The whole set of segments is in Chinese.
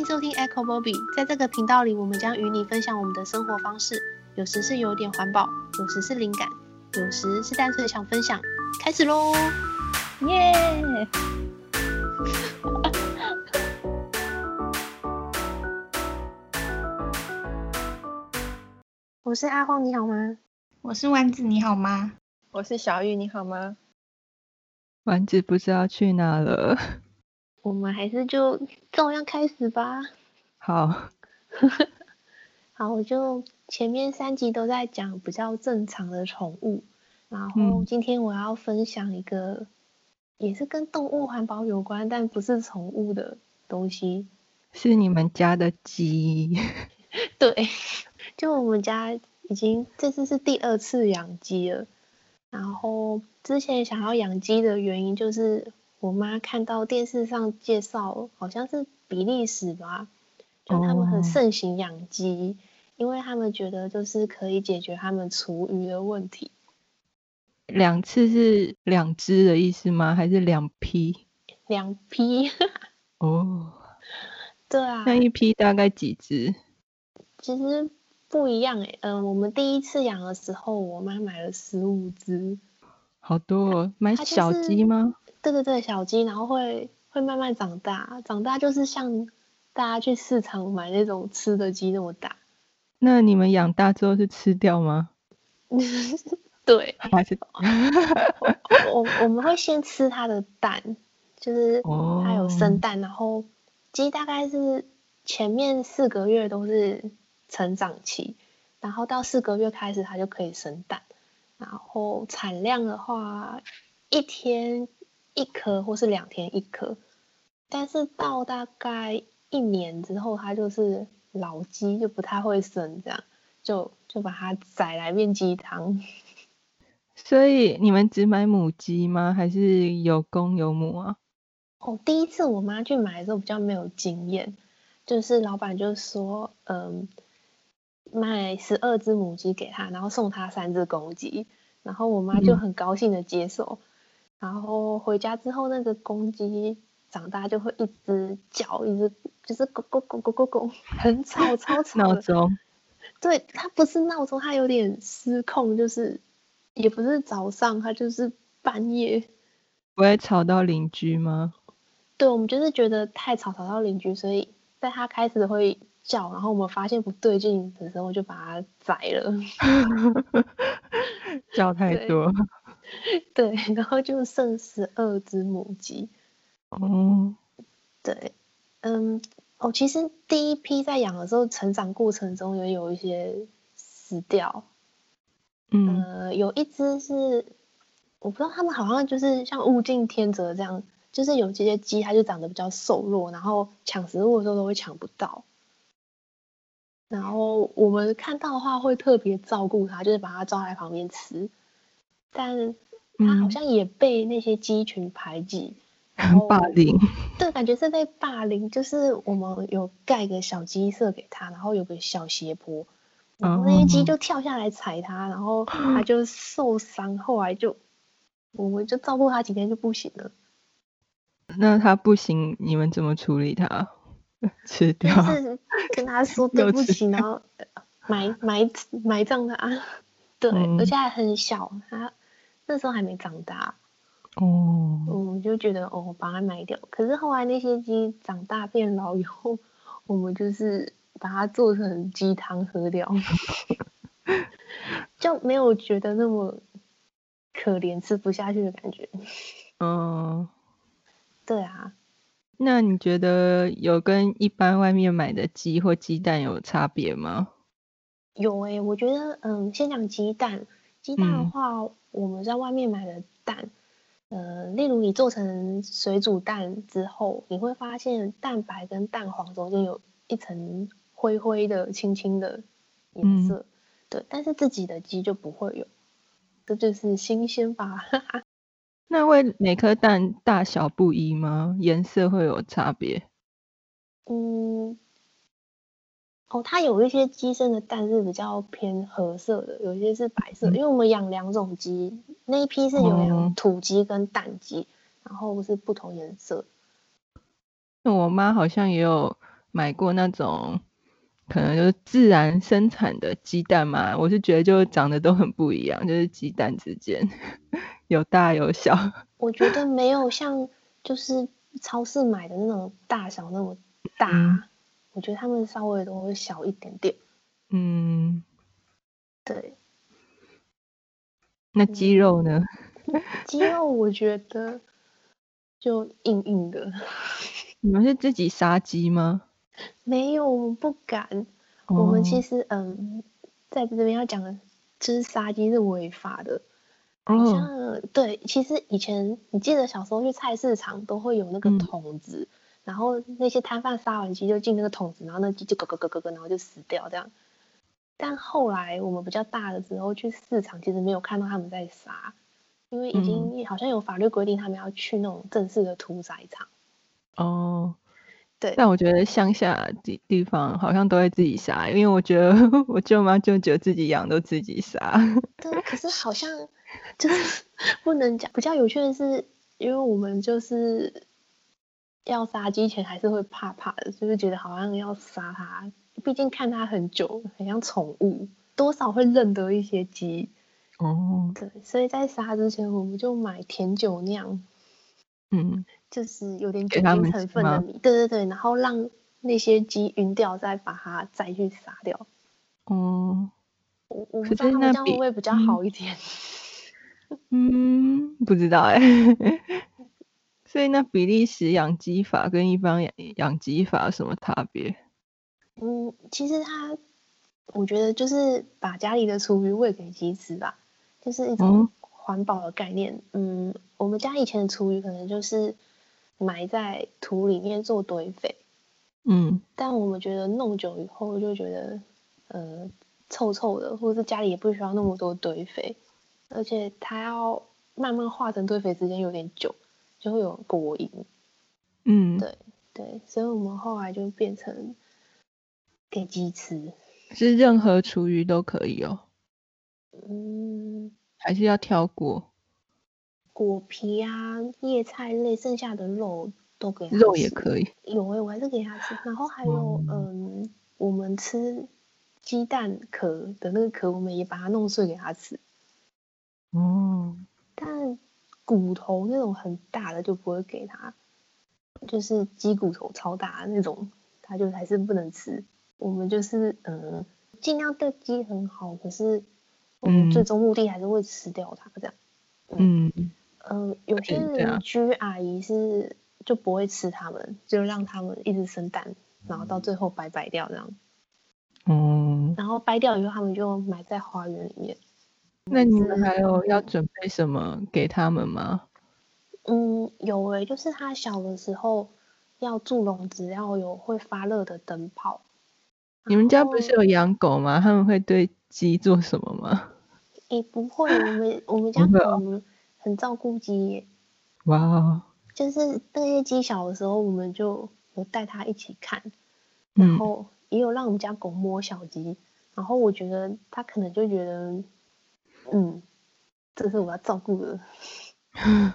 迎收听 Echo Bobby，在这个频道里，我们将与你分享我们的生活方式，有时是有点环保，有时是灵感，有时是单纯想分享。开始喽！耶、yeah! 我是阿荒，你好吗？我是丸子，你好吗？我是小玉，你好吗？丸子不知道去哪了。我们还是就照样开始吧。好，好，我就前面三集都在讲比较正常的宠物，然后今天我要分享一个也是跟动物环保有关，但不是宠物的东西。是你们家的鸡？对，就我们家已经这次是第二次养鸡了，然后之前想要养鸡的原因就是。我妈看到电视上介绍，好像是比利时吧，就他们很盛行养鸡，哦，因为他们觉得就是可以解决他们厨余的问题。两次是两只的意思吗？还是两批？两批。哦，对啊。那一批大概几只？其实不一样诶，嗯，我们第一次养的时候，我妈买了十五只。好多哦，买小鸡吗？对对对，小鸡，然后会会慢慢长大，长大就是像大家去市场买那种吃的鸡那么大。那你们养大之后是吃掉吗？对，还是我我，我们会先吃它的蛋，就是它有生蛋，哦、然后鸡大概是前面四个月都是成长期，然后到四个月开始它就可以生蛋，然后产量的话一天。一颗或是两天一颗，但是到大概一年之后，它就是老鸡，就不太会生，这样就就把它宰来变鸡汤。所以你们只买母鸡吗？还是有公有母啊？哦，第一次我妈去买的时候比较没有经验，就是老板就说，嗯，卖十二只母鸡给她，然后送她三只公鸡，然后我妈就很高兴的接受。嗯然后回家之后，那个公鸡长大就会一直叫，一直就是咕咕咕咕咕咕，很吵，超吵。闹钟。对，它不是闹钟，它有点失控，就是也不是早上，它就是半夜。不会吵到邻居吗？对，我们就是觉得太吵，吵到邻居，所以在它开始会叫，然后我们发现不对劲的时候，就把它宰了。叫太多。对，然后就剩十二只母鸡。哦，对，嗯，哦，其实第一批在养的时候，成长过程中也有一些死掉。嗯，呃，有一只是我不知道，他们好像就是像物竞天择这样，就是有这些鸡，它就长得比较瘦弱，然后抢食物的时候都会抢不到。然后我们看到的话，会特别照顾它，就是把它抓在旁边吃。但他好像也被那些鸡群排挤，很、嗯、霸凌。对，感觉是被霸凌。就是我们有盖个小鸡舍给他，然后有个小斜坡，然后那些鸡就跳下来踩他，然后 他就受伤。后来就我们就照顾他几天就不行了。那他不行，你们怎么处理他？吃掉？是跟他说 对不起，然后埋埋埋葬它。对、嗯，而且还很小，它。那时候还没长大，哦，我们就觉得哦，把它卖掉。可是后来那些鸡长大变老以后，我们就是把它做成鸡汤喝掉，就没有觉得那么可怜，吃不下去的感觉。嗯，对啊。那你觉得有跟一般外面买的鸡或鸡蛋有差别吗？有诶、欸，我觉得，嗯，先讲鸡蛋。鸡蛋的话，嗯，我们在外面买的蛋，呃，例如你做成水煮蛋之后，你会发现蛋白跟蛋黄中间有一层灰灰的、青青的颜色，嗯，对。但是自己的鸡就不会有，这就是新鲜吧？那会每颗蛋大小不一吗？颜色会有差别？嗯。哦，它有一些鸡生的蛋是比较偏褐色的，有一些是白色，嗯，因为我们养两种鸡，那一批是有养土鸡跟蛋鸡，嗯，然后是不同颜色。那我妈好像也有买过那种可能就是自然生产的鸡蛋嘛，我是觉得就长得都很不一样，就是鸡蛋之间 有大有小。我觉得没有像就是超市买的那种大小那么大，嗯、我觉得他们稍微都会小一点点。嗯，对。那鸡肉呢？鸡肉我觉得就硬硬的。你们是自己杀鸡吗？没有，我们不敢。哦、我们其实嗯，在这边要讲的，就是杀鸡是违法的。哦。像对，其实以前你记得小时候去菜市场都会有那个桶子，嗯、然后那些摊贩杀完鸡就进那个桶子，然后那鸡就咯咯咯咯咯，然后就死掉这样。但后来我们比较大的时候去市场，其实没有看到他们在杀，因为已经好像有法律规定他们要去那种正式的屠宰场。哦，对。但我觉得乡下地地方好像都会自己杀，因为我觉得 我舅妈舅舅自己养都自己杀。对，可是好像就是 不能讲。比较有趣的是，因为我们就是要杀鸡前还是会怕怕的，就是觉得好像要杀它。毕竟看它很久，很像宠物，多少会认得一些鸡。哦，对，所以在杀之前，我们就买甜酒酿，嗯，就是有点酒精成分的米，对对对，然后让那些鸡晕掉，再把它再去杀掉。哦，我我不知道他们这样会不会比较好一点。嗯，不知道哎。所以那比利时养鸡法跟一般养养鸡法有什么差别？嗯，其实它，我觉得就是把家里的厨余喂给鸡吃吧，就是一种环保的概念。嗯，嗯，我们家以前的厨余可能就是埋在土里面做堆肥，嗯，但我们觉得弄久以后就觉得，呃，臭臭的，或者是家里也不需要那么多堆肥，而且它要慢慢化成堆肥时间有点久，就会有果蝇。嗯，对对，所以我们后来就变成。给鸡吃，是任何厨余都可以哦。嗯，还是要挑过果皮啊、叶菜类，剩下的肉都给。肉也可以。有诶、欸，我还是给它吃。然后还有，嗯，嗯，我们吃鸡蛋壳的那个壳，我们也把它弄碎给它吃。哦。但骨头那种很大的就不会给他，就是鸡骨头超大的那种，他就还是不能吃。我们就是嗯，尽量对鸡很好，可是我们最终目的还是会吃掉它这样。嗯嗯，呃，有些邻居阿姨是就不会吃它们，就让它们一直生蛋，然后到最后掰掰掉这样。嗯，然后掰掉以后，他们就埋在花园里面。那你们还有要准备什么给他们吗？嗯，有诶、欸，就是他小的时候要住笼子，要有会发热的灯泡。你们家不是有养狗吗？他们会对鸡做什么吗？诶、欸，不会，我们 我们家狗很照顾鸡耶。哇哦！就是那些鸡小的时候，我们就有带它一起看，然后也有让我们家狗摸小鸡，然后我觉得它可能就觉得，嗯，这是我要照顾的。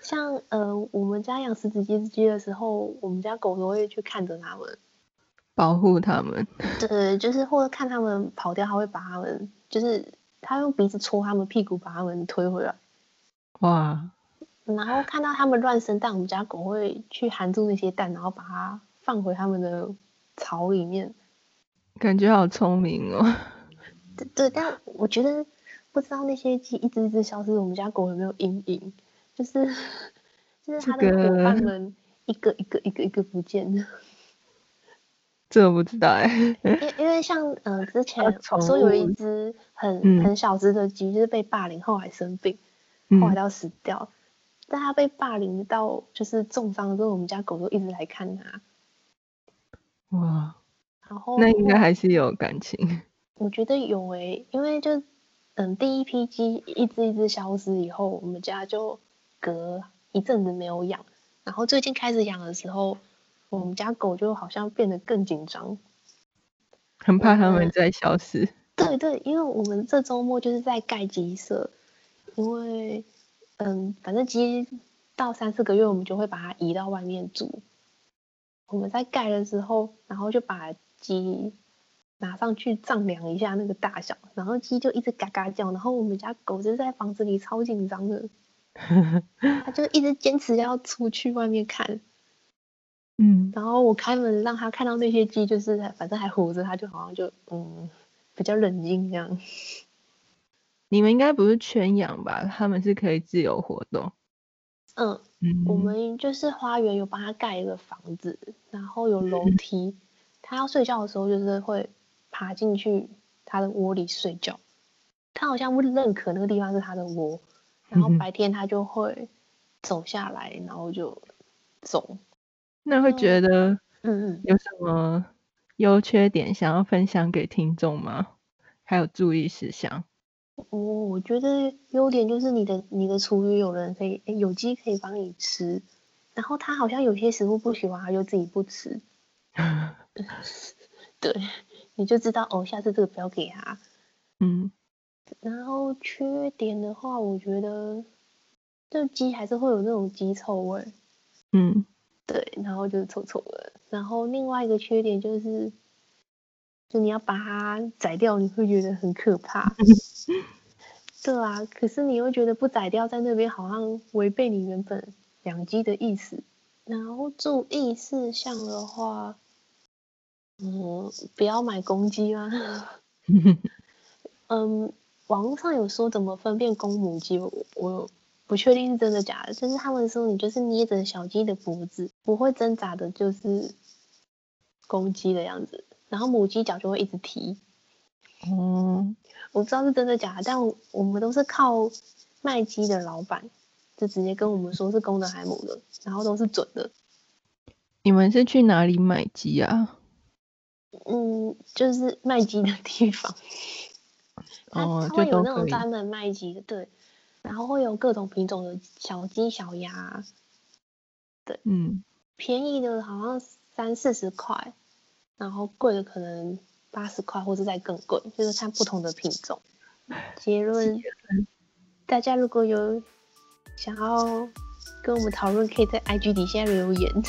像呃，我们家养十几只鸡的时候，我们家狗都会去看着它们。保护它们，对，就是或者看它们跑掉，它会把它们，就是它用鼻子戳它们屁股，把它们推回来。哇！然后看到它们乱生蛋，我们家狗会去含住那些蛋，然后把它放回它们的巢里面。感觉好聪明哦。对对，但我觉得不知道那些鸡一只一只消失，我们家狗有没有阴影？就是就是它的伙伴们一个一个一个一个不见了。这我不知道哎，因因为像呃之前我说有一只很、嗯、很小只的鸡，就是被霸凌，后来生病，后来要死掉。嗯、但它被霸凌到就是重伤之后，我们家狗都一直来看它。哇，然后那应该还是有感情。我觉得有诶、欸，因为就嗯第一批鸡一只一只消失以后，我们家就隔一阵子没有养，然后最近开始养的时候。我们家狗就好像变得更紧张，很怕它们再消失。对对，因为我们这周末就是在盖鸡舍，因为嗯，反正鸡到三四个月，我们就会把它移到外面住。我们在盖的时候，然后就把鸡拿上去丈量一下那个大小，然后鸡就一直嘎嘎叫，然后我们家狗就在房子里超紧张的，它就一直坚持要出去外面看。嗯，然后我开门让它看到那些鸡，就是反正还活着，它就好像就嗯比较冷静这样。你们应该不是圈养吧？他们是可以自由活动。嗯，嗯，我们就是花园有帮它盖一个房子，然后有楼梯，它、嗯、要睡觉的时候就是会爬进去他的窝里睡觉。他好像不认可那个地方是他的窝，然后白天他就会走下来，然后就走。那会觉得嗯嗯有什么优缺点想要分享给听众吗？还有注意事项？哦，我觉得优点就是你的你的厨余有人可以，欸、有鸡可以帮你吃，然后他好像有些食物不喜欢，他就自己不吃。对，你就知道哦，下次这个不要给他。嗯。然后缺点的话，我觉得这鸡还是会有那种鸡臭味。嗯。对，然后就是臭臭的。然后另外一个缺点就是。就你要把它宰掉，你会觉得很可怕。对啊，可是你又觉得不宰掉在那边好像违背你原本养鸡的意思。然后注意事项的话，嗯，不要买公鸡吗？嗯，网络上有说怎么分辨公母鸡，我我不确定是真的假的。就是他们说你就是捏着小鸡的脖子，不会挣扎的，就是公鸡的样子。然后母鸡脚就会一直踢，嗯，我不知道是真的假的，但我们都是靠卖鸡的老板，就直接跟我们说是公的还母的，然后都是准的。你们是去哪里买鸡啊？嗯，就是卖鸡的地方。哦，它会有那种专门卖鸡的，对，然后会有各种品种的小鸡、小鸭，对，嗯，便宜的好像三四十块。然后贵的可能八十块，或者再更贵，就是看不同的品种。结论，大家如果有想要跟我们讨论，可以在 IG 底下留言。